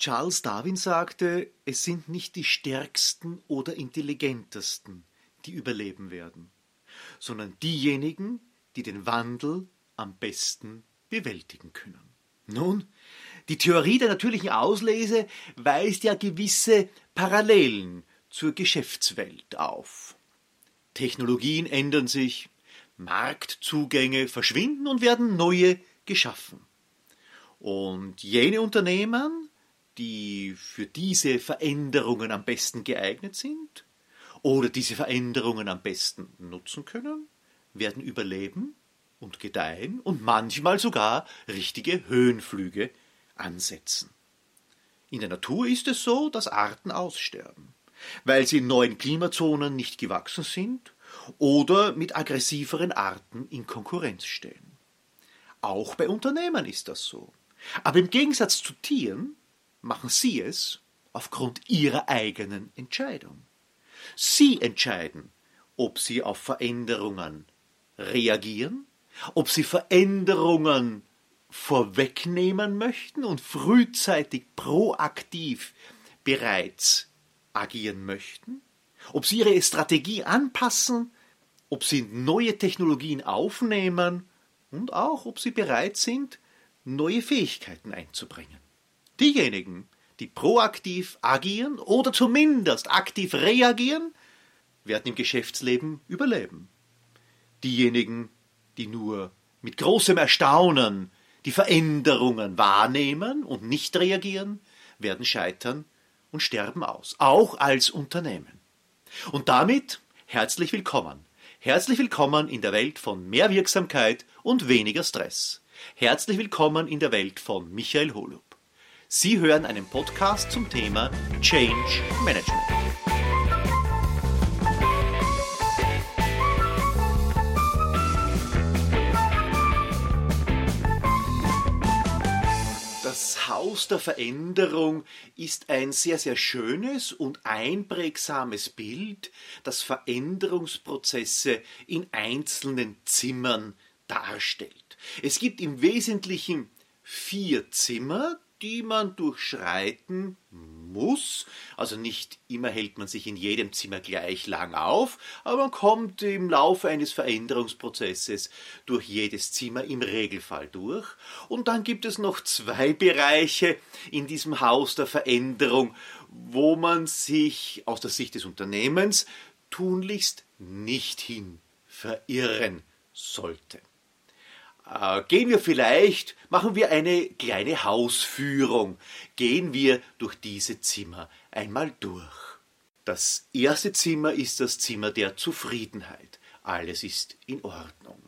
Charles Darwin sagte, es sind nicht die Stärksten oder Intelligentesten, die überleben werden, sondern diejenigen, die den Wandel am besten bewältigen können. Nun, die Theorie der natürlichen Auslese weist ja gewisse Parallelen zur Geschäftswelt auf. Technologien ändern sich, Marktzugänge verschwinden und werden neue geschaffen. Und jene Unternehmen, die für diese Veränderungen am besten geeignet sind oder diese Veränderungen am besten nutzen können, werden überleben und gedeihen und manchmal sogar richtige Höhenflüge ansetzen. In der Natur ist es so, dass Arten aussterben, weil sie in neuen Klimazonen nicht gewachsen sind oder mit aggressiveren Arten in Konkurrenz stehen. Auch bei Unternehmen ist das so. Aber im Gegensatz zu Tieren machen sie es aufgrund ihrer eigenen Entscheidung. Sie entscheiden, ob sie auf Veränderungen reagieren, ob sie Veränderungen vorwegnehmen möchten und frühzeitig proaktiv bereits agieren möchten, ob sie ihre Strategie anpassen, ob sie neue Technologien aufnehmen und auch ob sie bereit sind, neue Fähigkeiten einzubringen. Diejenigen, die proaktiv agieren oder zumindest aktiv reagieren, werden im Geschäftsleben überleben. Diejenigen, die nur mit großem Erstaunen die Veränderungen wahrnehmen und nicht reagieren, werden scheitern und sterben aus, auch als Unternehmen. Und damit herzlich willkommen. Herzlich willkommen in der Welt von mehr Wirksamkeit und weniger Stress. Herzlich willkommen in der Welt von Michael Holub. Sie hören einen Podcast zum Thema Change Management. Das Haus der Veränderung ist ein sehr, sehr schönes und einprägsames Bild, das Veränderungsprozesse in einzelnen Zimmern darstellt. Es gibt im Wesentlichen vier Zimmer, die man durchschreiten muss. Also nicht immer hält man sich in jedem Zimmer gleich lang auf, aber man kommt im Laufe eines Veränderungsprozesses durch jedes Zimmer im Regelfall durch. Und dann gibt es noch zwei Bereiche in diesem Haus der Veränderung, wo man sich aus der Sicht des Unternehmens tunlichst nicht hin verirren sollte. Äh, gehen wir vielleicht, machen wir eine kleine Hausführung, gehen wir durch diese Zimmer einmal durch. Das erste Zimmer ist das Zimmer der Zufriedenheit. Alles ist in Ordnung.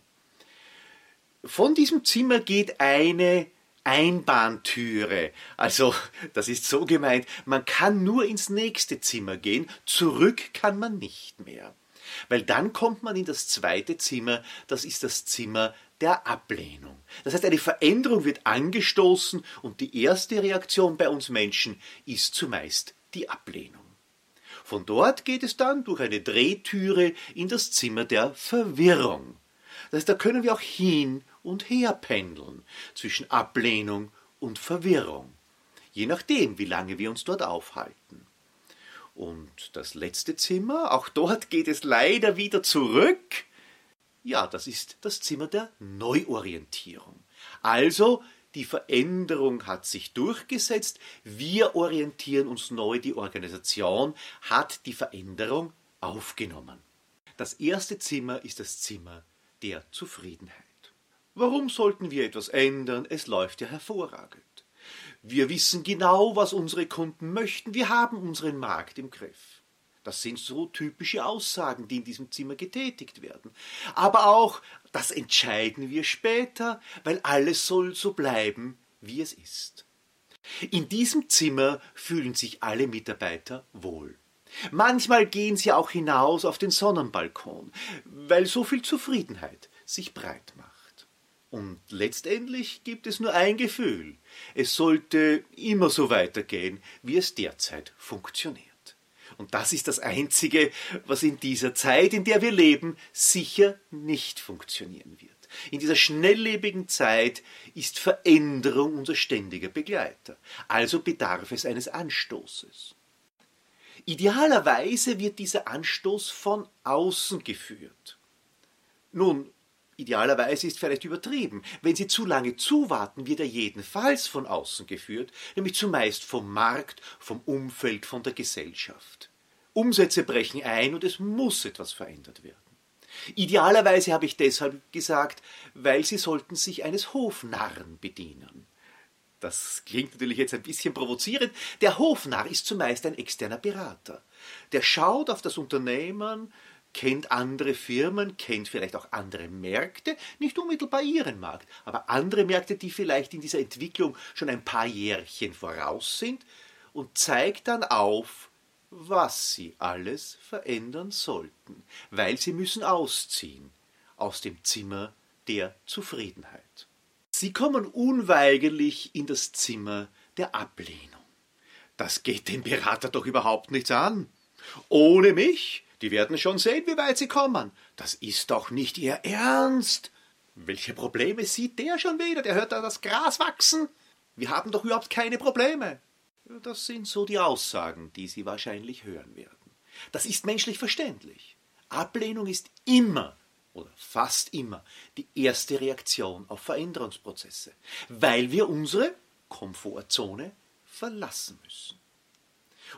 Von diesem Zimmer geht eine Einbahntüre. Also, das ist so gemeint, man kann nur ins nächste Zimmer gehen, zurück kann man nicht mehr. Weil dann kommt man in das zweite Zimmer, das ist das Zimmer der Ablehnung. Das heißt, eine Veränderung wird angestoßen und die erste Reaktion bei uns Menschen ist zumeist die Ablehnung. Von dort geht es dann durch eine Drehtüre in das Zimmer der Verwirrung. Das heißt, da können wir auch hin und her pendeln zwischen Ablehnung und Verwirrung, je nachdem, wie lange wir uns dort aufhalten. Und das letzte Zimmer, auch dort geht es leider wieder zurück ja, das ist das Zimmer der Neuorientierung. Also, die Veränderung hat sich durchgesetzt, wir orientieren uns neu, die Organisation hat die Veränderung aufgenommen. Das erste Zimmer ist das Zimmer der Zufriedenheit. Warum sollten wir etwas ändern? Es läuft ja hervorragend. Wir wissen genau, was unsere Kunden möchten, wir haben unseren Markt im Griff. Das sind so typische Aussagen, die in diesem Zimmer getätigt werden. Aber auch, das entscheiden wir später, weil alles soll so bleiben, wie es ist. In diesem Zimmer fühlen sich alle Mitarbeiter wohl. Manchmal gehen sie auch hinaus auf den Sonnenbalkon, weil so viel Zufriedenheit sich breit macht. Und letztendlich gibt es nur ein Gefühl. Es sollte immer so weitergehen, wie es derzeit funktioniert. Und das ist das Einzige, was in dieser Zeit, in der wir leben, sicher nicht funktionieren wird. In dieser schnelllebigen Zeit ist Veränderung unser ständiger Begleiter. Also bedarf es eines Anstoßes. Idealerweise wird dieser Anstoß von außen geführt. Nun, idealerweise ist vielleicht übertrieben. Wenn Sie zu lange zuwarten, wird er jedenfalls von außen geführt, nämlich zumeist vom Markt, vom Umfeld, von der Gesellschaft. Umsätze brechen ein und es muss etwas verändert werden. Idealerweise habe ich deshalb gesagt, weil Sie sollten sich eines Hofnarren bedienen. Das klingt natürlich jetzt ein bisschen provozierend. Der Hofnarr ist zumeist ein externer Berater. Der schaut auf das Unternehmen, kennt andere Firmen, kennt vielleicht auch andere Märkte, nicht unmittelbar ihren Markt, aber andere Märkte, die vielleicht in dieser Entwicklung schon ein paar Jährchen voraus sind und zeigt dann auf, was sie alles verändern sollten, weil sie müssen ausziehen aus dem Zimmer der Zufriedenheit. Sie kommen unweigerlich in das Zimmer der Ablehnung. Das geht dem Berater doch überhaupt nichts an. Ohne mich, die werden schon sehen, wie weit sie kommen. Das ist doch nicht ihr Ernst. Welche Probleme sieht der schon wieder? Der hört da das Gras wachsen. Wir haben doch überhaupt keine Probleme. Das sind so die Aussagen, die Sie wahrscheinlich hören werden. Das ist menschlich verständlich. Ablehnung ist immer oder fast immer die erste Reaktion auf Veränderungsprozesse, weil wir unsere Komfortzone verlassen müssen.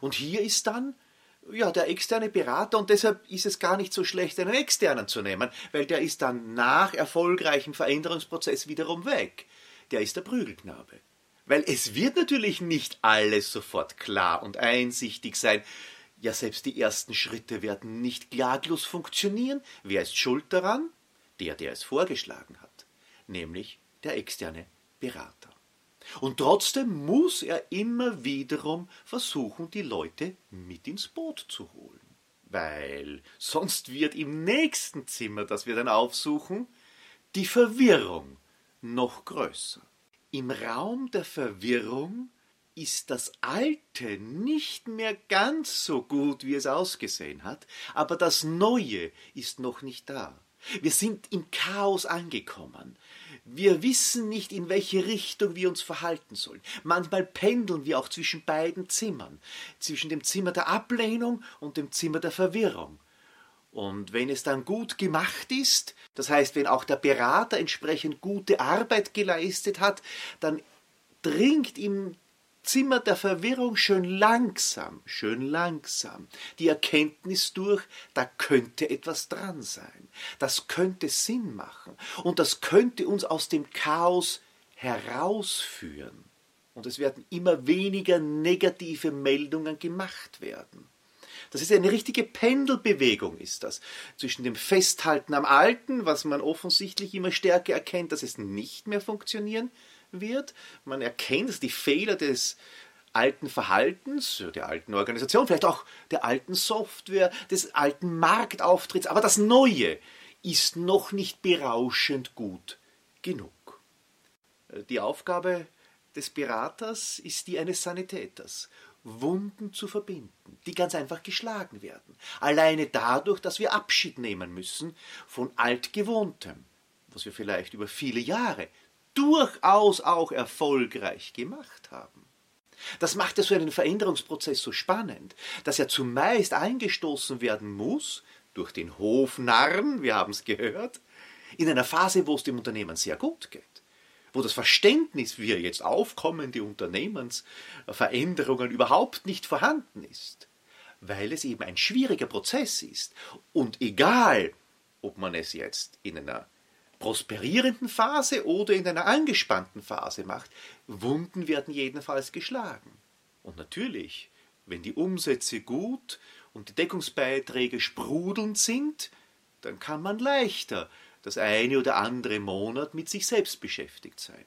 Und hier ist dann ja, der externe Berater und deshalb ist es gar nicht so schlecht, einen externen zu nehmen, weil der ist dann nach erfolgreichem Veränderungsprozess wiederum weg. Der ist der Prügelknabe. Weil es wird natürlich nicht alles sofort klar und einsichtig sein. Ja, selbst die ersten Schritte werden nicht klaglos funktionieren. Wer ist schuld daran? Der, der es vorgeschlagen hat, nämlich der externe Berater. Und trotzdem muss er immer wiederum versuchen, die Leute mit ins Boot zu holen. Weil sonst wird im nächsten Zimmer, das wir dann aufsuchen, die Verwirrung noch größer. Im Raum der Verwirrung ist das Alte nicht mehr ganz so gut, wie es ausgesehen hat, aber das Neue ist noch nicht da. Wir sind im Chaos angekommen. Wir wissen nicht, in welche Richtung wir uns verhalten sollen. Manchmal pendeln wir auch zwischen beiden Zimmern, zwischen dem Zimmer der Ablehnung und dem Zimmer der Verwirrung. Und wenn es dann gut gemacht ist, das heißt, wenn auch der Berater entsprechend gute Arbeit geleistet hat, dann dringt im Zimmer der Verwirrung schön langsam, schön langsam die Erkenntnis durch, da könnte etwas dran sein, das könnte Sinn machen und das könnte uns aus dem Chaos herausführen. Und es werden immer weniger negative Meldungen gemacht werden. Das ist eine richtige Pendelbewegung, ist das. Zwischen dem Festhalten am Alten, was man offensichtlich immer stärker erkennt, dass es nicht mehr funktionieren wird. Man erkennt die Fehler des alten Verhaltens, der alten Organisation, vielleicht auch der alten Software, des alten Marktauftritts. Aber das Neue ist noch nicht berauschend gut genug. Die Aufgabe des Beraters ist die eines Sanitäters. Wunden zu verbinden, die ganz einfach geschlagen werden. Alleine dadurch, dass wir Abschied nehmen müssen von altgewohntem, was wir vielleicht über viele Jahre durchaus auch erfolgreich gemacht haben. Das macht ja so einen Veränderungsprozess so spannend, dass er zumeist eingestoßen werden muss durch den Hofnarren, wir haben es gehört, in einer Phase, wo es dem Unternehmen sehr gut geht wo das Verständnis für jetzt aufkommende Unternehmensveränderungen überhaupt nicht vorhanden ist, weil es eben ein schwieriger Prozess ist. Und egal, ob man es jetzt in einer prosperierenden Phase oder in einer angespannten Phase macht, Wunden werden jedenfalls geschlagen. Und natürlich, wenn die Umsätze gut und die Deckungsbeiträge sprudelnd sind, dann kann man leichter das eine oder andere Monat mit sich selbst beschäftigt sein.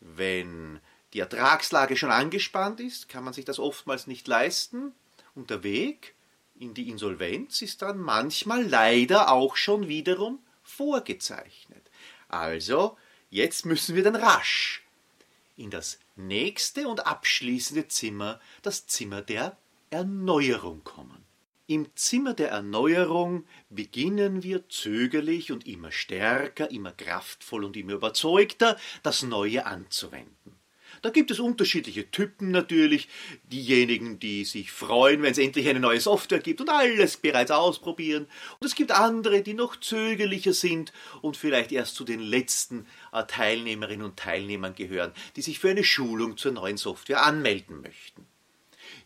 Wenn die Ertragslage schon angespannt ist, kann man sich das oftmals nicht leisten und der Weg in die Insolvenz ist dann manchmal leider auch schon wiederum vorgezeichnet. Also, jetzt müssen wir dann rasch in das nächste und abschließende Zimmer, das Zimmer der Erneuerung kommen. Im Zimmer der Erneuerung beginnen wir zögerlich und immer stärker, immer kraftvoll und immer überzeugter das Neue anzuwenden. Da gibt es unterschiedliche Typen natürlich. Diejenigen, die sich freuen, wenn es endlich eine neue Software gibt und alles bereits ausprobieren. Und es gibt andere, die noch zögerlicher sind und vielleicht erst zu den letzten äh, Teilnehmerinnen und Teilnehmern gehören, die sich für eine Schulung zur neuen Software anmelden möchten.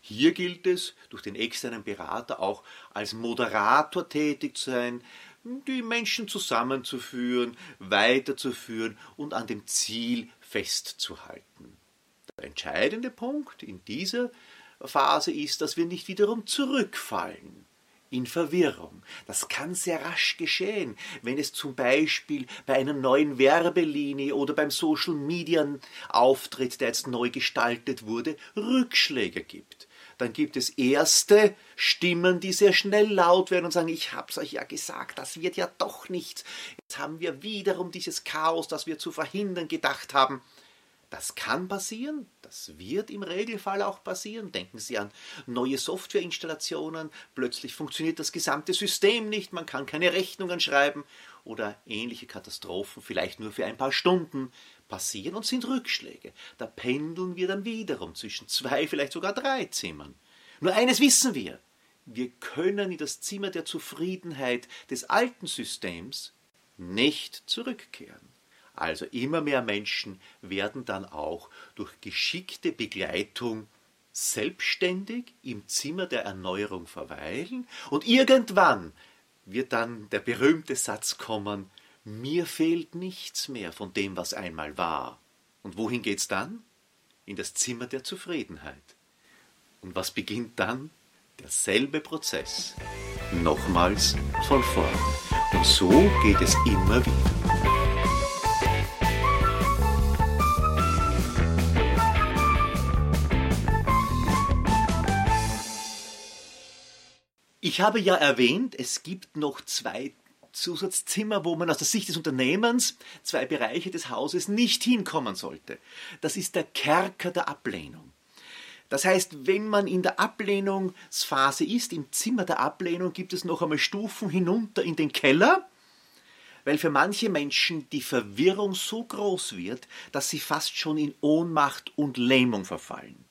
Hier gilt es, durch den externen Berater auch als Moderator tätig zu sein, die Menschen zusammenzuführen, weiterzuführen und an dem Ziel festzuhalten. Der entscheidende Punkt in dieser Phase ist, dass wir nicht wiederum zurückfallen in Verwirrung. Das kann sehr rasch geschehen, wenn es zum Beispiel bei einer neuen Werbelinie oder beim Social Media Auftritt, der jetzt neu gestaltet wurde, Rückschläge gibt dann gibt es erste Stimmen, die sehr schnell laut werden und sagen, ich hab's euch ja gesagt, das wird ja doch nichts. Jetzt haben wir wiederum dieses Chaos, das wir zu verhindern gedacht haben. Das kann passieren, das wird im Regelfall auch passieren. Denken Sie an neue Softwareinstallationen, plötzlich funktioniert das gesamte System nicht, man kann keine Rechnungen schreiben oder ähnliche Katastrophen, vielleicht nur für ein paar Stunden passieren und sind Rückschläge. Da pendeln wir dann wiederum zwischen zwei, vielleicht sogar drei Zimmern. Nur eines wissen wir, wir können in das Zimmer der Zufriedenheit des alten Systems nicht zurückkehren. Also immer mehr Menschen werden dann auch durch geschickte Begleitung selbstständig im Zimmer der Erneuerung verweilen und irgendwann wird dann der berühmte Satz kommen, mir fehlt nichts mehr von dem, was einmal war. Und wohin geht's dann? In das Zimmer der Zufriedenheit. Und was beginnt dann? Derselbe Prozess. Nochmals von vorn. Und so geht es immer wieder. Ich habe ja erwähnt, es gibt noch zwei Zusatzzimmer, wo man aus der Sicht des Unternehmens zwei Bereiche des Hauses nicht hinkommen sollte. Das ist der Kerker der Ablehnung. Das heißt, wenn man in der Ablehnungsphase ist, im Zimmer der Ablehnung, gibt es noch einmal Stufen hinunter in den Keller, weil für manche Menschen die Verwirrung so groß wird, dass sie fast schon in Ohnmacht und Lähmung verfallen.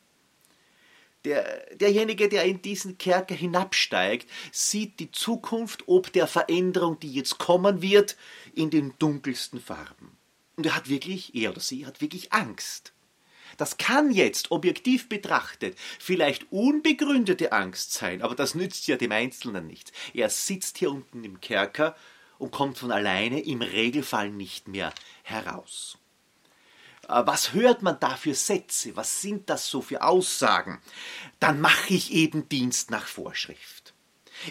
Der, derjenige, der in diesen Kerker hinabsteigt, sieht die Zukunft ob der Veränderung, die jetzt kommen wird, in den dunkelsten Farben. Und er hat wirklich, er oder sie hat wirklich Angst. Das kann jetzt objektiv betrachtet vielleicht unbegründete Angst sein, aber das nützt ja dem Einzelnen nichts. Er sitzt hier unten im Kerker und kommt von alleine im Regelfall nicht mehr heraus. Äh, was hört man da für Sätze? Was sind das so für Aussagen? Dann mache ich eben Dienst nach Vorschrift.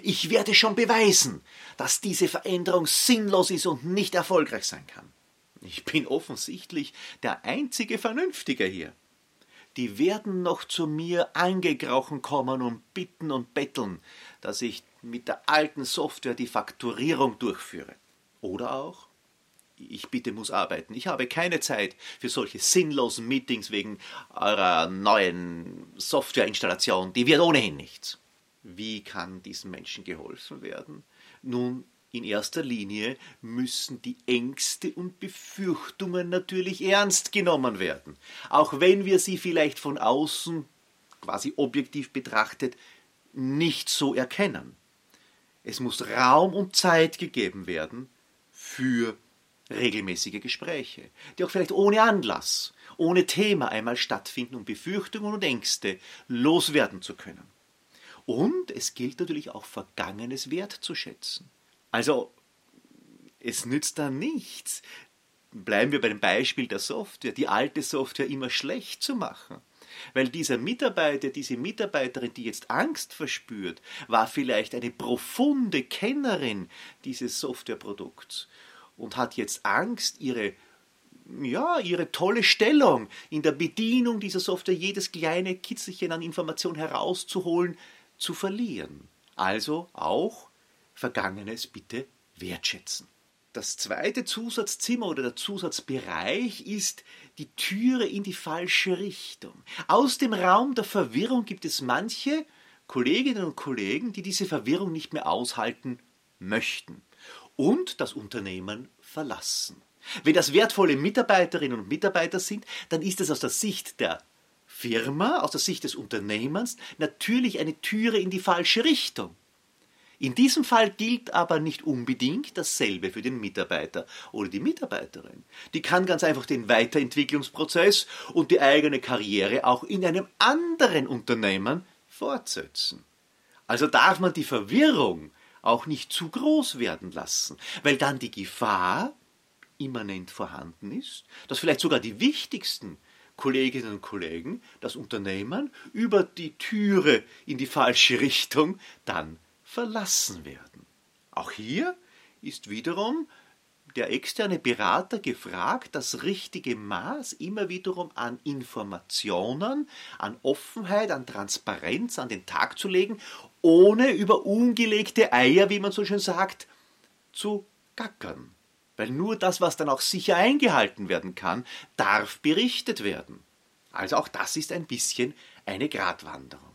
Ich werde schon beweisen, dass diese Veränderung sinnlos ist und nicht erfolgreich sein kann. Ich bin offensichtlich der einzige Vernünftige hier. Die werden noch zu mir angekrochen kommen und bitten und betteln, dass ich mit der alten Software die Fakturierung durchführe. Oder auch, ich bitte muss arbeiten. Ich habe keine Zeit für solche sinnlosen Meetings wegen eurer neuen Softwareinstallation. Die wird ohnehin nichts. Wie kann diesen Menschen geholfen werden? Nun, in erster Linie müssen die Ängste und Befürchtungen natürlich ernst genommen werden, auch wenn wir sie vielleicht von außen, quasi objektiv betrachtet, nicht so erkennen. Es muss Raum und Zeit gegeben werden für regelmäßige Gespräche, die auch vielleicht ohne Anlass, ohne Thema einmal stattfinden, um Befürchtungen und Ängste loswerden zu können. Und es gilt natürlich auch Vergangenes wertzuschätzen. Also, es nützt da nichts, bleiben wir bei dem Beispiel der Software, die alte Software immer schlecht zu machen. Weil dieser Mitarbeiter, diese Mitarbeiterin, die jetzt Angst verspürt, war vielleicht eine profunde Kennerin dieses Softwareprodukts und hat jetzt Angst, ihre ja, ihre tolle Stellung in der Bedienung dieser Software, jedes kleine Kitzelchen an Information herauszuholen, zu verlieren. Also auch Vergangenes bitte wertschätzen. Das zweite Zusatzzimmer oder der Zusatzbereich ist die Türe in die falsche Richtung. Aus dem Raum der Verwirrung gibt es manche, Kolleginnen und Kollegen, die diese Verwirrung nicht mehr aushalten möchten und das Unternehmen verlassen. Wenn das wertvolle Mitarbeiterinnen und Mitarbeiter sind, dann ist es aus der Sicht der Firma, aus der Sicht des Unternehmens natürlich eine Türe in die falsche Richtung. In diesem Fall gilt aber nicht unbedingt dasselbe für den Mitarbeiter oder die Mitarbeiterin. Die kann ganz einfach den Weiterentwicklungsprozess und die eigene Karriere auch in einem anderen Unternehmen fortsetzen. Also darf man die Verwirrung auch nicht zu groß werden lassen, weil dann die Gefahr immanent vorhanden ist, dass vielleicht sogar die wichtigsten Kolleginnen und Kollegen das Unternehmen über die Türe in die falsche Richtung dann verlassen werden. Auch hier ist wiederum der externe Berater gefragt, das richtige Maß immer wiederum an Informationen, an Offenheit, an Transparenz an den Tag zu legen, ohne über ungelegte Eier, wie man so schön sagt, zu gackern. Weil nur das, was dann auch sicher eingehalten werden kann, darf berichtet werden. Also auch das ist ein bisschen eine Gratwanderung.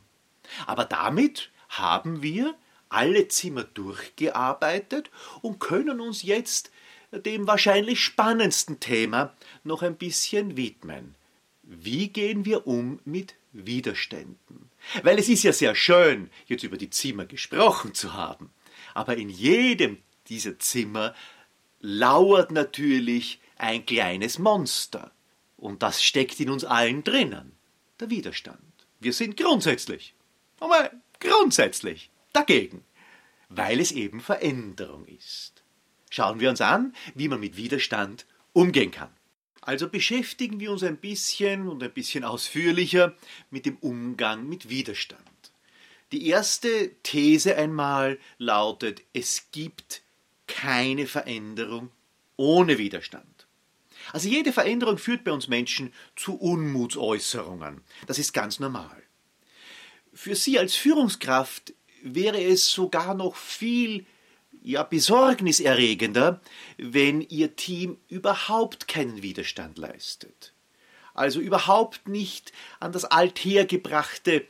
Aber damit haben wir alle Zimmer durchgearbeitet und können uns jetzt dem wahrscheinlich spannendsten Thema noch ein bisschen widmen. Wie gehen wir um mit Widerständen? Weil es ist ja sehr schön, jetzt über die Zimmer gesprochen zu haben, aber in jedem dieser Zimmer lauert natürlich ein kleines Monster. Und das steckt in uns allen drinnen. Der Widerstand. Wir sind grundsätzlich, aber grundsätzlich dagegen, weil es eben Veränderung ist. Schauen wir uns an, wie man mit Widerstand umgehen kann. Also beschäftigen wir uns ein bisschen und ein bisschen ausführlicher mit dem Umgang mit Widerstand. Die erste These einmal lautet, es gibt keine Veränderung ohne Widerstand. Also jede Veränderung führt bei uns Menschen zu Unmutsäußerungen. Das ist ganz normal. Für Sie als Führungskraft wäre es sogar noch viel ja, besorgniserregender, wenn Ihr Team überhaupt keinen Widerstand leistet. Also überhaupt nicht an das Althergebrachte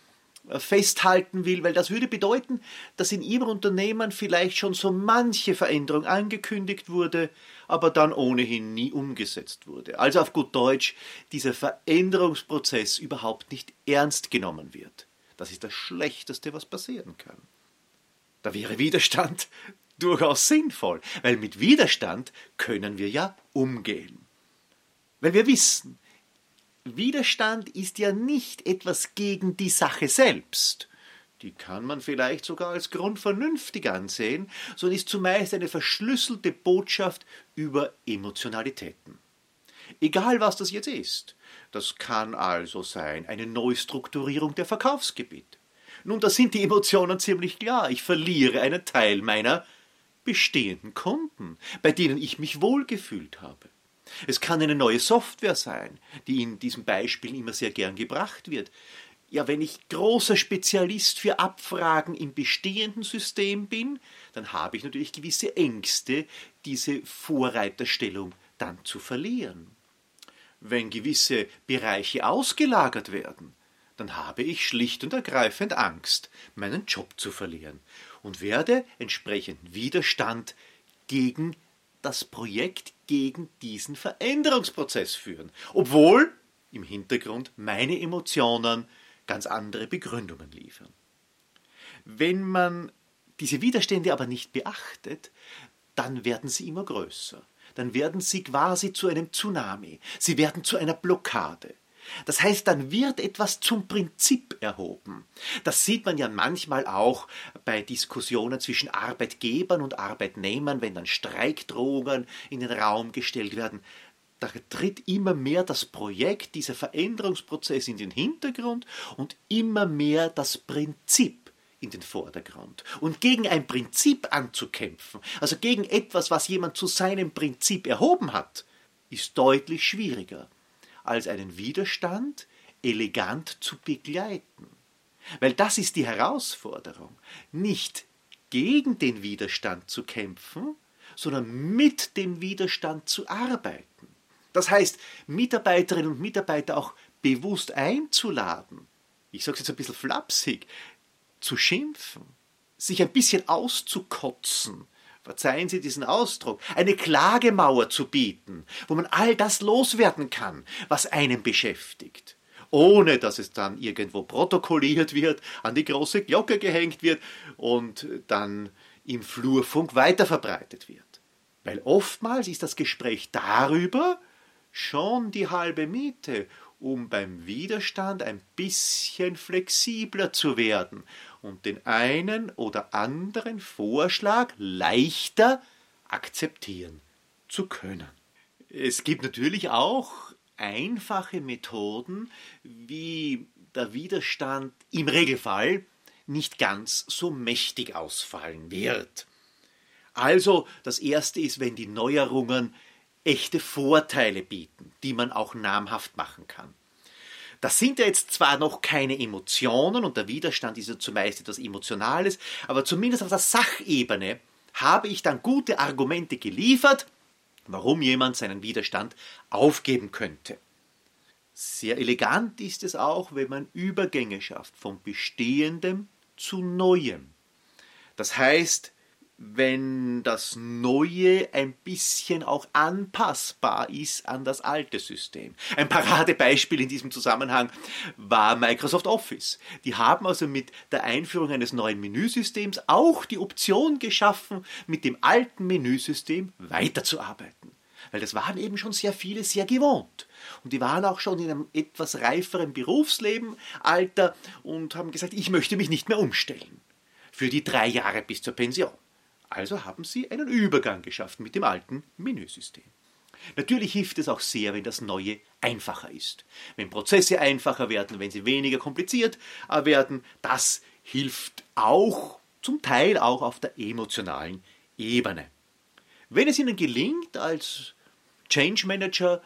äh, festhalten will, weil das würde bedeuten, dass in Ihrem Unternehmen vielleicht schon so manche Veränderung angekündigt wurde, aber dann ohnehin nie umgesetzt wurde. Also auf gut Deutsch, dieser Veränderungsprozess überhaupt nicht ernst genommen wird. Das ist das Schlechteste, was passieren kann. Da wäre Widerstand durchaus sinnvoll, weil mit Widerstand können wir ja umgehen. Weil wir wissen, Widerstand ist ja nicht etwas gegen die Sache selbst. Die kann man vielleicht sogar als grundvernünftig ansehen, sondern ist zumeist eine verschlüsselte Botschaft über Emotionalitäten. Egal was das jetzt ist. Das kann also sein eine Neustrukturierung der Verkaufsgebiete. Nun, da sind die Emotionen ziemlich klar. Ich verliere einen Teil meiner bestehenden Kunden, bei denen ich mich wohlgefühlt habe. Es kann eine neue Software sein, die in diesem Beispiel immer sehr gern gebracht wird. Ja, wenn ich großer Spezialist für Abfragen im bestehenden System bin, dann habe ich natürlich gewisse Ängste, diese Vorreiterstellung dann zu verlieren. Wenn gewisse Bereiche ausgelagert werden, dann habe ich schlicht und ergreifend Angst, meinen Job zu verlieren und werde entsprechend Widerstand gegen das Projekt, gegen diesen Veränderungsprozess führen, obwohl im Hintergrund meine Emotionen ganz andere Begründungen liefern. Wenn man diese Widerstände aber nicht beachtet, dann werden sie immer größer. Dann werden sie quasi zu einem Tsunami. Sie werden zu einer Blockade. Das heißt, dann wird etwas zum Prinzip erhoben. Das sieht man ja manchmal auch bei Diskussionen zwischen Arbeitgebern und Arbeitnehmern, wenn dann Streikdrohungen in den Raum gestellt werden. Da tritt immer mehr das Projekt, dieser Veränderungsprozess in den Hintergrund und immer mehr das Prinzip in den Vordergrund. Und gegen ein Prinzip anzukämpfen, also gegen etwas, was jemand zu seinem Prinzip erhoben hat, ist deutlich schwieriger als einen Widerstand elegant zu begleiten. Weil das ist die Herausforderung, nicht gegen den Widerstand zu kämpfen, sondern mit dem Widerstand zu arbeiten. Das heißt, Mitarbeiterinnen und Mitarbeiter auch bewusst einzuladen. Ich sage es jetzt ein bisschen flapsig, zu schimpfen, sich ein bisschen auszukotzen, verzeihen Sie diesen Ausdruck, eine Klagemauer zu bieten, wo man all das loswerden kann, was einen beschäftigt, ohne dass es dann irgendwo protokolliert wird, an die große Glocke gehängt wird und dann im Flurfunk weiterverbreitet wird. Weil oftmals ist das Gespräch darüber schon die halbe Miete, um beim Widerstand ein bisschen flexibler zu werden und den einen oder anderen Vorschlag leichter akzeptieren zu können. Es gibt natürlich auch einfache Methoden, wie der Widerstand im Regelfall nicht ganz so mächtig ausfallen wird. Also das Erste ist, wenn die Neuerungen echte Vorteile bieten, die man auch namhaft machen kann. Das sind ja jetzt zwar noch keine Emotionen und der Widerstand ist ja zumeist etwas Emotionales, aber zumindest auf der Sachebene habe ich dann gute Argumente geliefert, warum jemand seinen Widerstand aufgeben könnte. Sehr elegant ist es auch, wenn man Übergänge schafft vom Bestehendem zu Neuem. Das heißt, wenn das Neue ein bisschen auch anpassbar ist an das alte System. Ein Paradebeispiel in diesem Zusammenhang war Microsoft Office. Die haben also mit der Einführung eines neuen Menüsystems auch die Option geschaffen, mit dem alten Menüsystem weiterzuarbeiten. Weil das waren eben schon sehr viele sehr gewohnt. Und die waren auch schon in einem etwas reiferen Berufsleben, Alter, und haben gesagt, ich möchte mich nicht mehr umstellen. Für die drei Jahre bis zur Pension. Also haben sie einen Übergang geschafft mit dem alten Menüsystem. Natürlich hilft es auch sehr, wenn das Neue einfacher ist. Wenn Prozesse einfacher werden, wenn sie weniger kompliziert werden, das hilft auch, zum Teil auch auf der emotionalen Ebene. Wenn es Ihnen gelingt, als Change Manager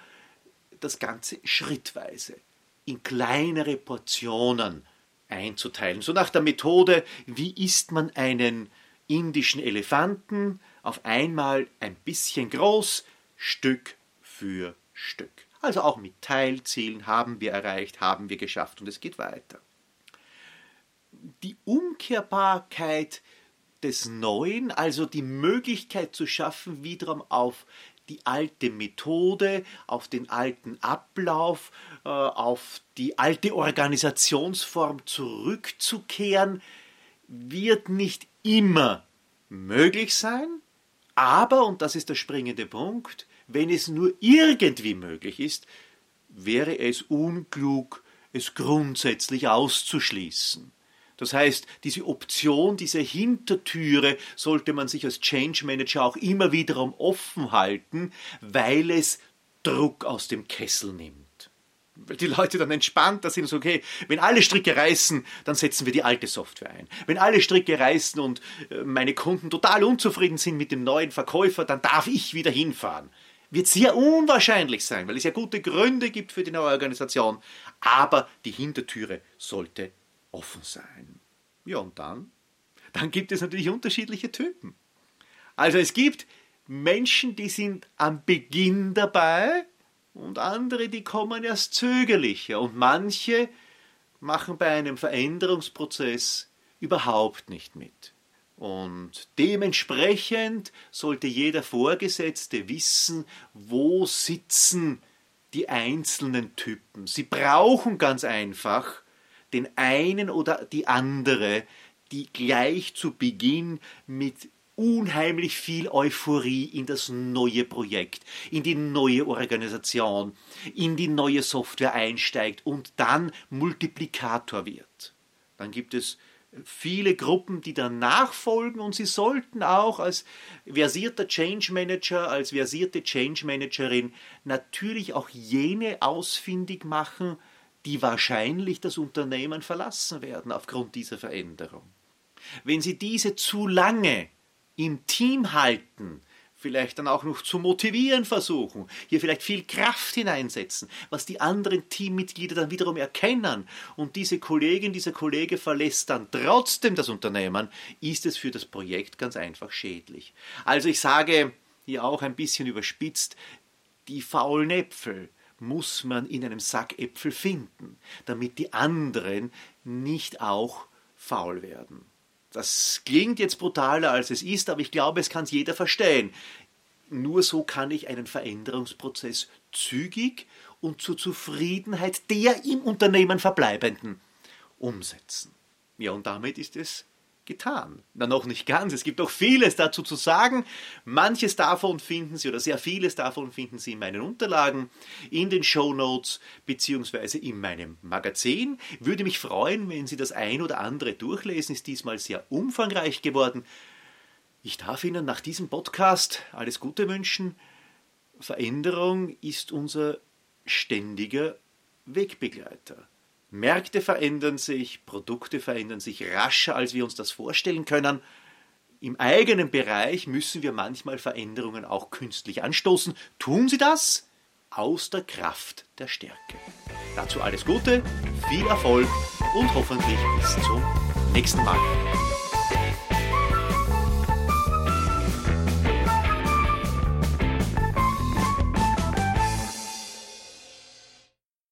das Ganze schrittweise in kleinere Portionen einzuteilen, so nach der Methode, wie isst man einen indischen Elefanten auf einmal ein bisschen groß, Stück für Stück. Also auch mit Teilzielen haben wir erreicht, haben wir geschafft und es geht weiter. Die Umkehrbarkeit des Neuen, also die Möglichkeit zu schaffen, wiederum auf die alte Methode, auf den alten Ablauf, äh, auf die alte Organisationsform zurückzukehren, wird nicht immer möglich sein, aber, und das ist der springende Punkt, wenn es nur irgendwie möglich ist, wäre es unklug, es grundsätzlich auszuschließen. Das heißt, diese Option, diese Hintertüre sollte man sich als Change Manager auch immer wiederum offen halten, weil es Druck aus dem Kessel nimmt weil die Leute dann entspannter sind und so, okay, wenn alle Stricke reißen, dann setzen wir die alte Software ein. Wenn alle Stricke reißen und äh, meine Kunden total unzufrieden sind mit dem neuen Verkäufer, dann darf ich wieder hinfahren. Wird sehr unwahrscheinlich sein, weil es ja gute Gründe gibt für die neue Organisation, aber die Hintertüre sollte offen sein. Ja, und dann? Dann gibt es natürlich unterschiedliche Typen. Also es gibt Menschen, die sind am Beginn dabei, und andere, die kommen erst zögerlicher und manche machen bei einem Veränderungsprozess überhaupt nicht mit. Und dementsprechend sollte jeder Vorgesetzte wissen, wo sitzen die einzelnen Typen. Sie brauchen ganz einfach den einen oder die andere, die gleich zu Beginn mit unheimlich viel Euphorie in das neue Projekt, in die neue Organisation, in die neue Software einsteigt und dann Multiplikator wird. Dann gibt es viele Gruppen, die dann nachfolgen und sie sollten auch als versierter Change Manager, als versierte Change Managerin natürlich auch jene ausfindig machen, die wahrscheinlich das Unternehmen verlassen werden aufgrund dieser Veränderung. Wenn Sie diese zu lange im Team halten, vielleicht dann auch noch zu motivieren versuchen, hier vielleicht viel Kraft hineinsetzen, was die anderen Teammitglieder dann wiederum erkennen und diese Kollegin, dieser Kollege verlässt dann trotzdem das Unternehmen, ist es für das Projekt ganz einfach schädlich. Also ich sage hier auch ein bisschen überspitzt, die faulen Äpfel muss man in einem Sack Äpfel finden, damit die anderen nicht auch faul werden. Das klingt jetzt brutaler als es ist, aber ich glaube, es kann jeder verstehen. Nur so kann ich einen Veränderungsprozess zügig und zur Zufriedenheit der im Unternehmen Verbleibenden umsetzen. Ja, und damit ist es getan. Na, noch nicht ganz. Es gibt noch vieles dazu zu sagen. Manches davon finden Sie oder sehr vieles davon finden Sie in meinen Unterlagen, in den Show Notes beziehungsweise in meinem Magazin. Würde mich freuen, wenn Sie das ein oder andere durchlesen. Ist diesmal sehr umfangreich geworden. Ich darf Ihnen nach diesem Podcast alles Gute wünschen. Veränderung ist unser ständiger Wegbegleiter. Märkte verändern sich, Produkte verändern sich rascher, als wir uns das vorstellen können. Im eigenen Bereich müssen wir manchmal Veränderungen auch künstlich anstoßen. Tun Sie das aus der Kraft der Stärke. Dazu alles Gute, viel Erfolg und hoffentlich bis zum nächsten Mal.